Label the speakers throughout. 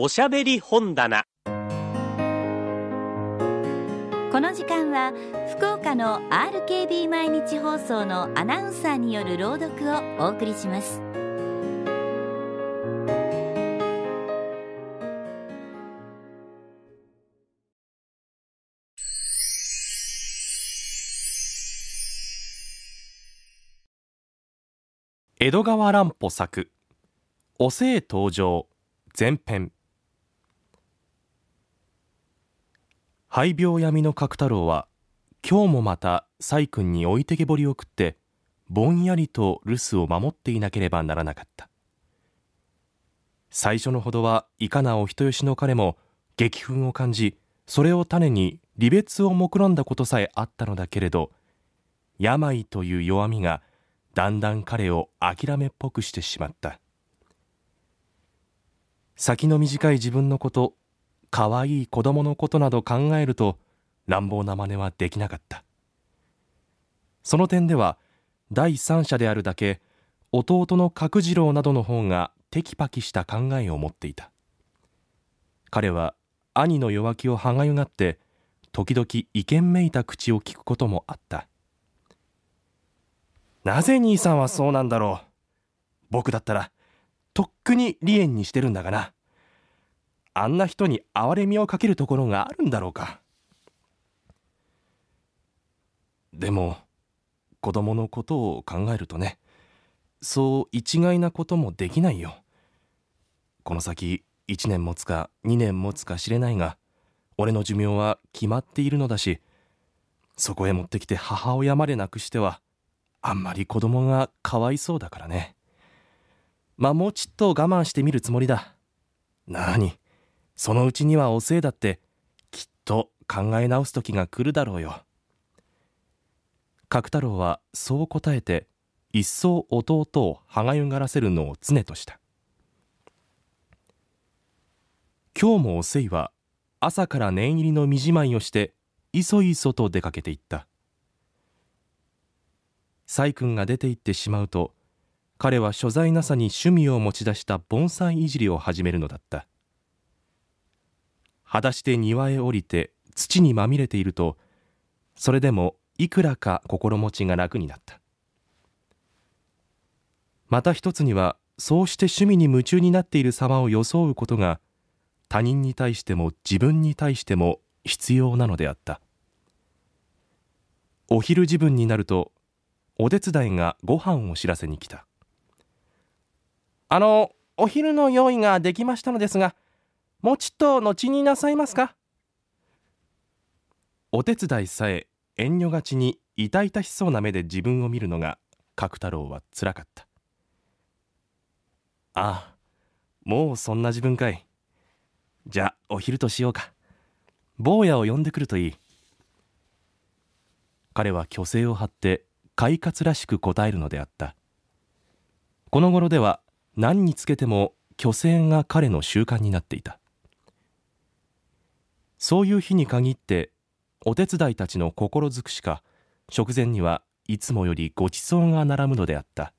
Speaker 1: おしゃべり本棚。
Speaker 2: この時間は福岡の RKB 毎日放送のアナウンサーによる朗読をお送りします。
Speaker 3: 江戸川乱歩作お聖登場前編肺病闇の角太郎は今日もまた細君に置いてけぼりを食ってぼんやりと留守を守っていなければならなかった。最初のほどはいかなお人よしの彼も激憤を感じそれを種に離別を目論んだことさえあったのだけれど病という弱みがだんだん彼を諦めっぽくしてしまった。先の短い自分のこと可愛い子供のことなど考えると乱暴な真似はできなかった。その点では第三者であるだけ弟の角次郎などの方がテキパキした考えを持っていた。彼は兄の弱気を歯がゆがって時々意見めいた口を聞くこともあった。なぜ兄さんはそうなんだろう。僕だったらとっくに離縁にしてるんだがな。あんな人に憐れみをかけるところがあるんだろうか。でも子供のことを考えるとねそう一概なこともできないよ。この先1年持つか2年持つか知れないが俺の寿命は決まっているのだしそこへ持ってきて母親まで亡くしてはあんまり子供がかわいそうだからね。まあもうちっと我慢してみるつもりだ。なにそのうちにはおせいだってきっと考え直す時が来るだろうよ。角太郎はそう答えて一層弟を歯がゆがらせるのを常とした。今日もおせいは朝から念入りの身じまいをしていそいそと出かけていった。細君が出て行ってしまうと彼は所在なさに趣味を持ち出した盆栽いじりを始めるのだった。裸足で庭へ降りて土にまみれているとそれでもいくらか心持ちが楽になった。また一つにはそうして趣味に夢中になっている様を装うことが他人に対しても自分に対しても必要なのであった。お昼自分になるとお手伝いがご飯を知らせに来たあのお昼の用意ができましたのですがもうちっと後になさいますか？お手伝いさえ遠慮がちに痛々しそうな目で自分を見るのが角太郎はつらかった。ああもうそんな自分かい。じゃあお昼としようか。坊やを呼んでくるといい。彼は虚勢を張って快活らしく答えるのであった。この頃では何につけても虚勢が彼の習慣になっていた。そういう日に限ってお手伝いたちの心尽くしか食前にはいつもよりごちそうが並ぶのであった。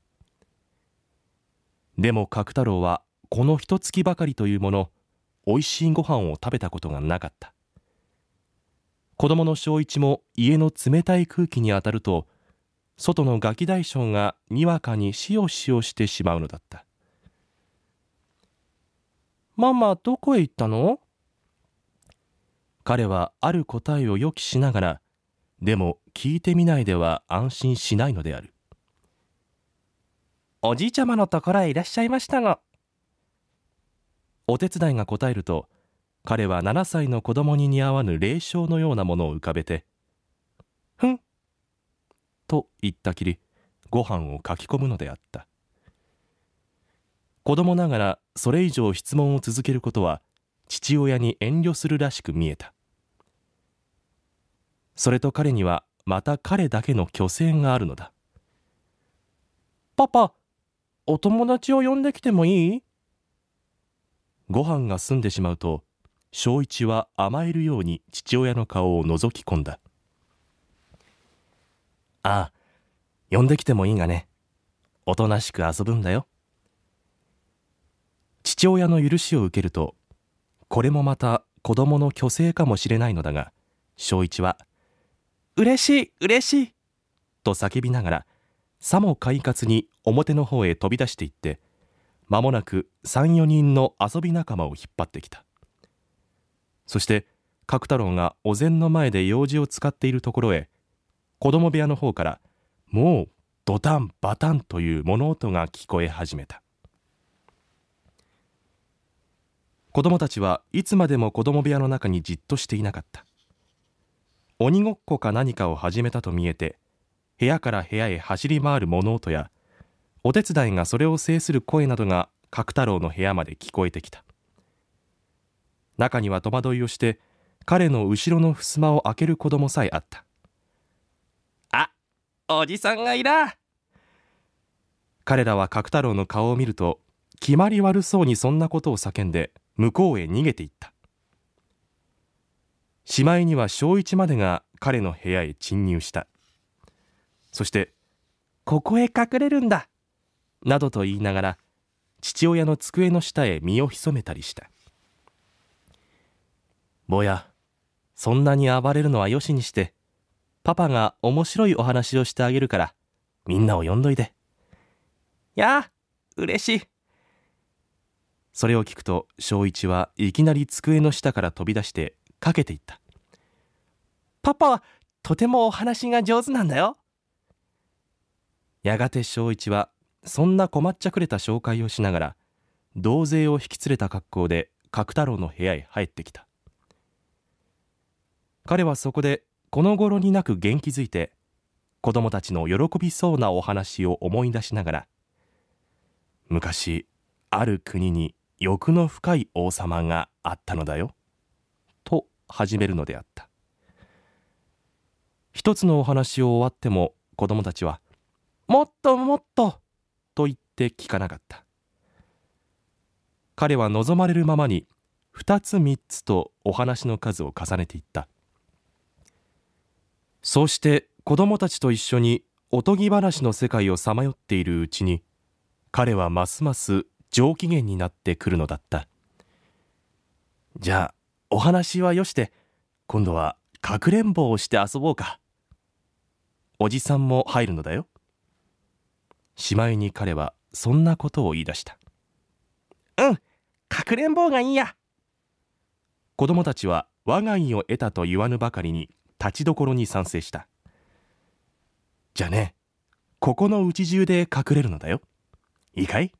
Speaker 3: でも角太郎はこの一月ばかりというものおいしいご飯を食べたことがなかった。子供の正一も家の冷たい空気に当たると外のガキ大将がにわかにしおしおしてしまうのだったママどこへ行ったの？彼はある答えを予期しながらでも聞いてみないでは安心しないのである。おじいちゃまのところへいらっしゃいましたが。お手伝いが答えると彼は7歳の子供に似合わぬ霊障のようなものを浮かべて「ふんと言ったきりご飯をかき込むのであった。子供ながらそれ以上質問を続けることは父親に遠慮するらしく見えたそれと彼にはまた彼だけの虚勢があるのだパパお友達を呼んできてもいい？ご飯が済んでしまうと正一は甘えるように父親の顔を覗き込んだああ呼んできてもいいがね。おとなしく遊ぶんだよ。父親の許しを受けるとこれもまた子供の虚勢かもしれないのだが正一は「嬉しい嬉しい!」と叫びながらさも快活に表の方へ飛び出していって間もなく34人の遊び仲間を引っ張ってきた。そして角太郎がお膳の前で用事を使っているところへ子供部屋の方からもうドタンバタンという物音が聞こえ始めた。子供たちはいつまでも子供部屋の中にじっとしていなかった。鬼ごっこか何かを始めたと見えて部屋から部屋へ走り回る物音やお手伝いがそれを制する声などが角太郎の部屋まで聞こえてきた。中には戸惑いをして彼の後ろの襖を開ける子供さえあったあおじさんがいら!彼らは角太郎の顔を見ると決まり悪そうにそんなことを叫んで向こうへ逃げていった。しまいには小一までが彼の部屋へ侵入した。そして「ここへ隠れるんだ」などと言いながら父親の机の下へ身を潜めたりした坊やそんなに暴れるのはよしにしてパパが面白いお話をしてあげるからみんなを呼んどいてやあ嬉しい。それを聞くと正一はいきなり机の下から飛び出してかけていった。パパはとてもお話が上手なんだよ。やがて正一はそんな困っちゃくれた紹介をしながら同勢を引き連れた格好で角太郎の部屋へ入ってきた。彼はそこでこの頃になく元気づいて子供たちの喜びそうなお話を思い出しながら昔ある国に欲の深い王様があったのだよ。始めるのであった。一つのお話を終わっても子供たちはもっともっとと言って聞かなかった。彼は望まれるままに二つ三つとお話の数を重ねていった。そうして子供たちと一緒におとぎ話の世界をさまよっているうちに彼はますます上機嫌になってくるのだった。じゃあお話はよして今度はかくれんぼをして遊ぼうか。おじさんも入るのだよ。しまいに彼はそんなことを言い出した。うんかくれんぼがいいや。子供たちは我が意を得たと言わぬばかりに立ちどころに賛成した。じゃあねここのうち中で隠れるのだよ。いいかい？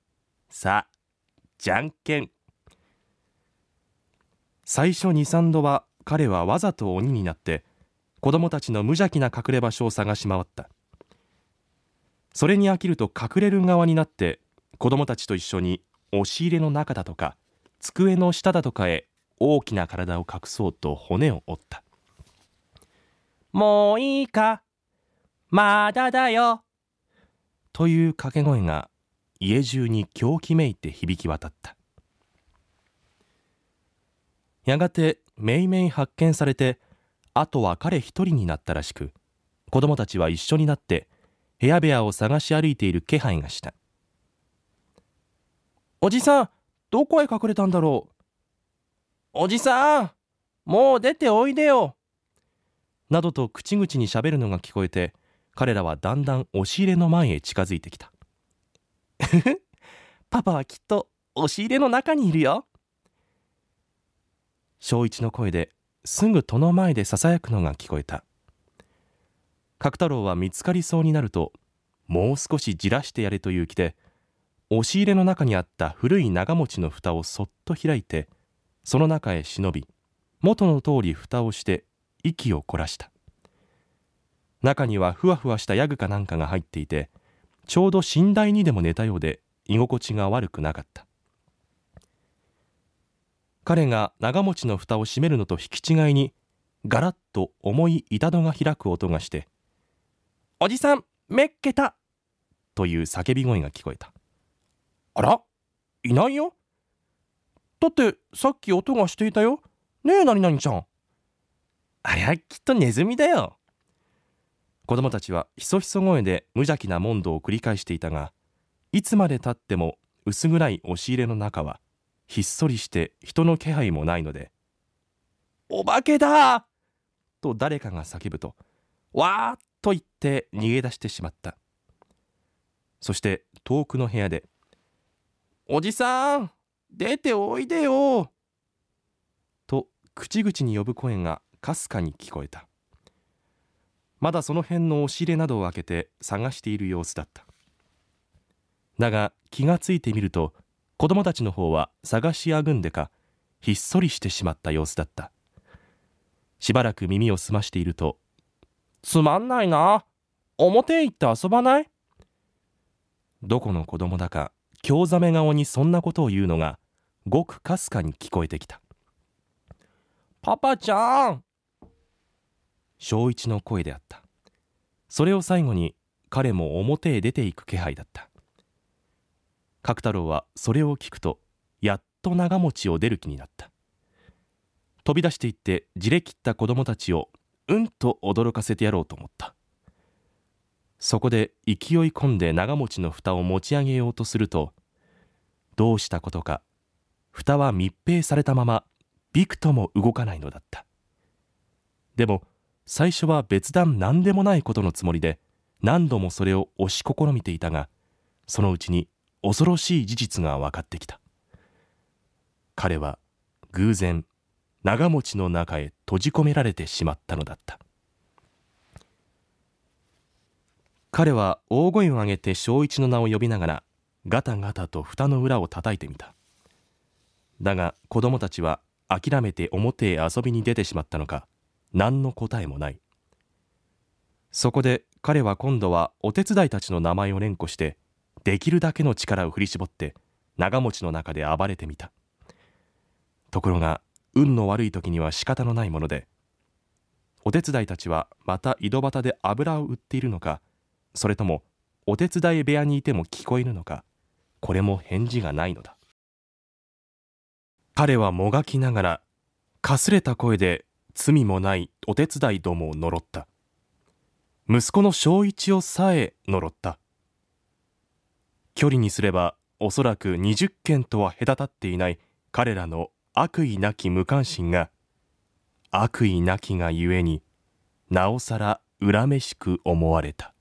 Speaker 3: さあじゃんけん最初23度は彼はわざと鬼になって子供たちの無邪気な隠れ場所を探し回った。それに飽きると隠れる側になって子供たちと一緒に押し入れの中だとか机の下だとかへ大きな体を隠そうと骨を折った。もういいか？まだだよ。という掛け声が家中に狂気めいて響き渡ったやがてめいめい発見されてあとは彼一人になったらしく子供たちは一緒になって部屋部屋を探し歩いている気配がした。おじさんどこへ隠れたんだろう？おじさんもう出ておいでよ。などと口々にしゃべるのが聞こえて彼らはだんだん押し入れの前へ近づいてきた。パパはきっと押し入れの中にいるよ。正一の声ですぐ戸の前でささやくのが聞こえた。角太郎は見つかりそうになるともう少しじらしてやれという気で押し入れの中にあった古い長持ちの蓋をそっと開いてその中へ忍び元の通り蓋をして息を凝らした。中にはふわふわしたヤグかなんかが入っていてちょうど寝台にでも寝たようで居心地が悪くなかった。彼が長持ちの蓋を閉めるのと引き違いにガラッと重い板戸が開く音がして「おじさんめっけた!」という叫び声が聞こえたあら？いないよだってさっき音がしていたよ。ねえ何々ちゃんありゃきっとネズミだよ子供たちはひそひそ声で無邪気な問答を繰り返していたがいつまでたっても薄暗い押し入れの中はひっそりして人の気配もないので「お化けだ!」と誰かが叫ぶと「わー!」と言って逃げ出してしまったそして遠くの部屋で「おじさん出ておいでよ!」と口々に呼ぶ声がかすかに聞こえたまだその辺の押し入れなどを開けて探している様子だっただが気がついてみると子供たちの方は探しあぐんでかひっそりしてしまった様子だったしばらく耳を澄ましていると「つまんないな表へ行って遊ばない?」どこの子供だか興ざめ顔にそんなことを言うのがごくかすかに聞こえてきた「パパちゃん!」小一の声であったそれを最後に彼も表へ出ていく気配だった角太郎はそれを聞くとやっと長持ちを出る気になった。飛び出していってじれ切った子供たちをうんと驚かせてやろうと思った。そこで勢い込んで長持ちの蓋を持ち上げようとするとどうしたことか蓋は密閉されたままびくとも動かないのだった。でも最初は別段何でもないことのつもりで何度もそれを押し試みていたがそのうちに恐ろしい事実が分かってきた。彼は偶然長持ちの中へ閉じ込められてしまったのだった。彼は大声を上げて正一の名を呼びながらガタガタと蓋の裏を叩いてみた。だが子供たちは諦めて表へ遊びに出てしまったのか何の答えもない。そこで彼は今度はお手伝いたちの名前を連呼してできるだけの力を振り絞って長持ちの中で暴れてみた。ところが運の悪い時には仕方のないものでお手伝いたちはまた井戸端で油を売っているのかそれともお手伝い部屋にいても聞こえるのかこれも返事がないのだ。彼はもがきながらかすれた声で罪もないお手伝いどもを呪った。息子の正一をさえ呪った。距離にすればおそらく20件とは隔たっていない彼らの悪意なき無関心が悪意なきがゆえになおさら恨めしく思われた。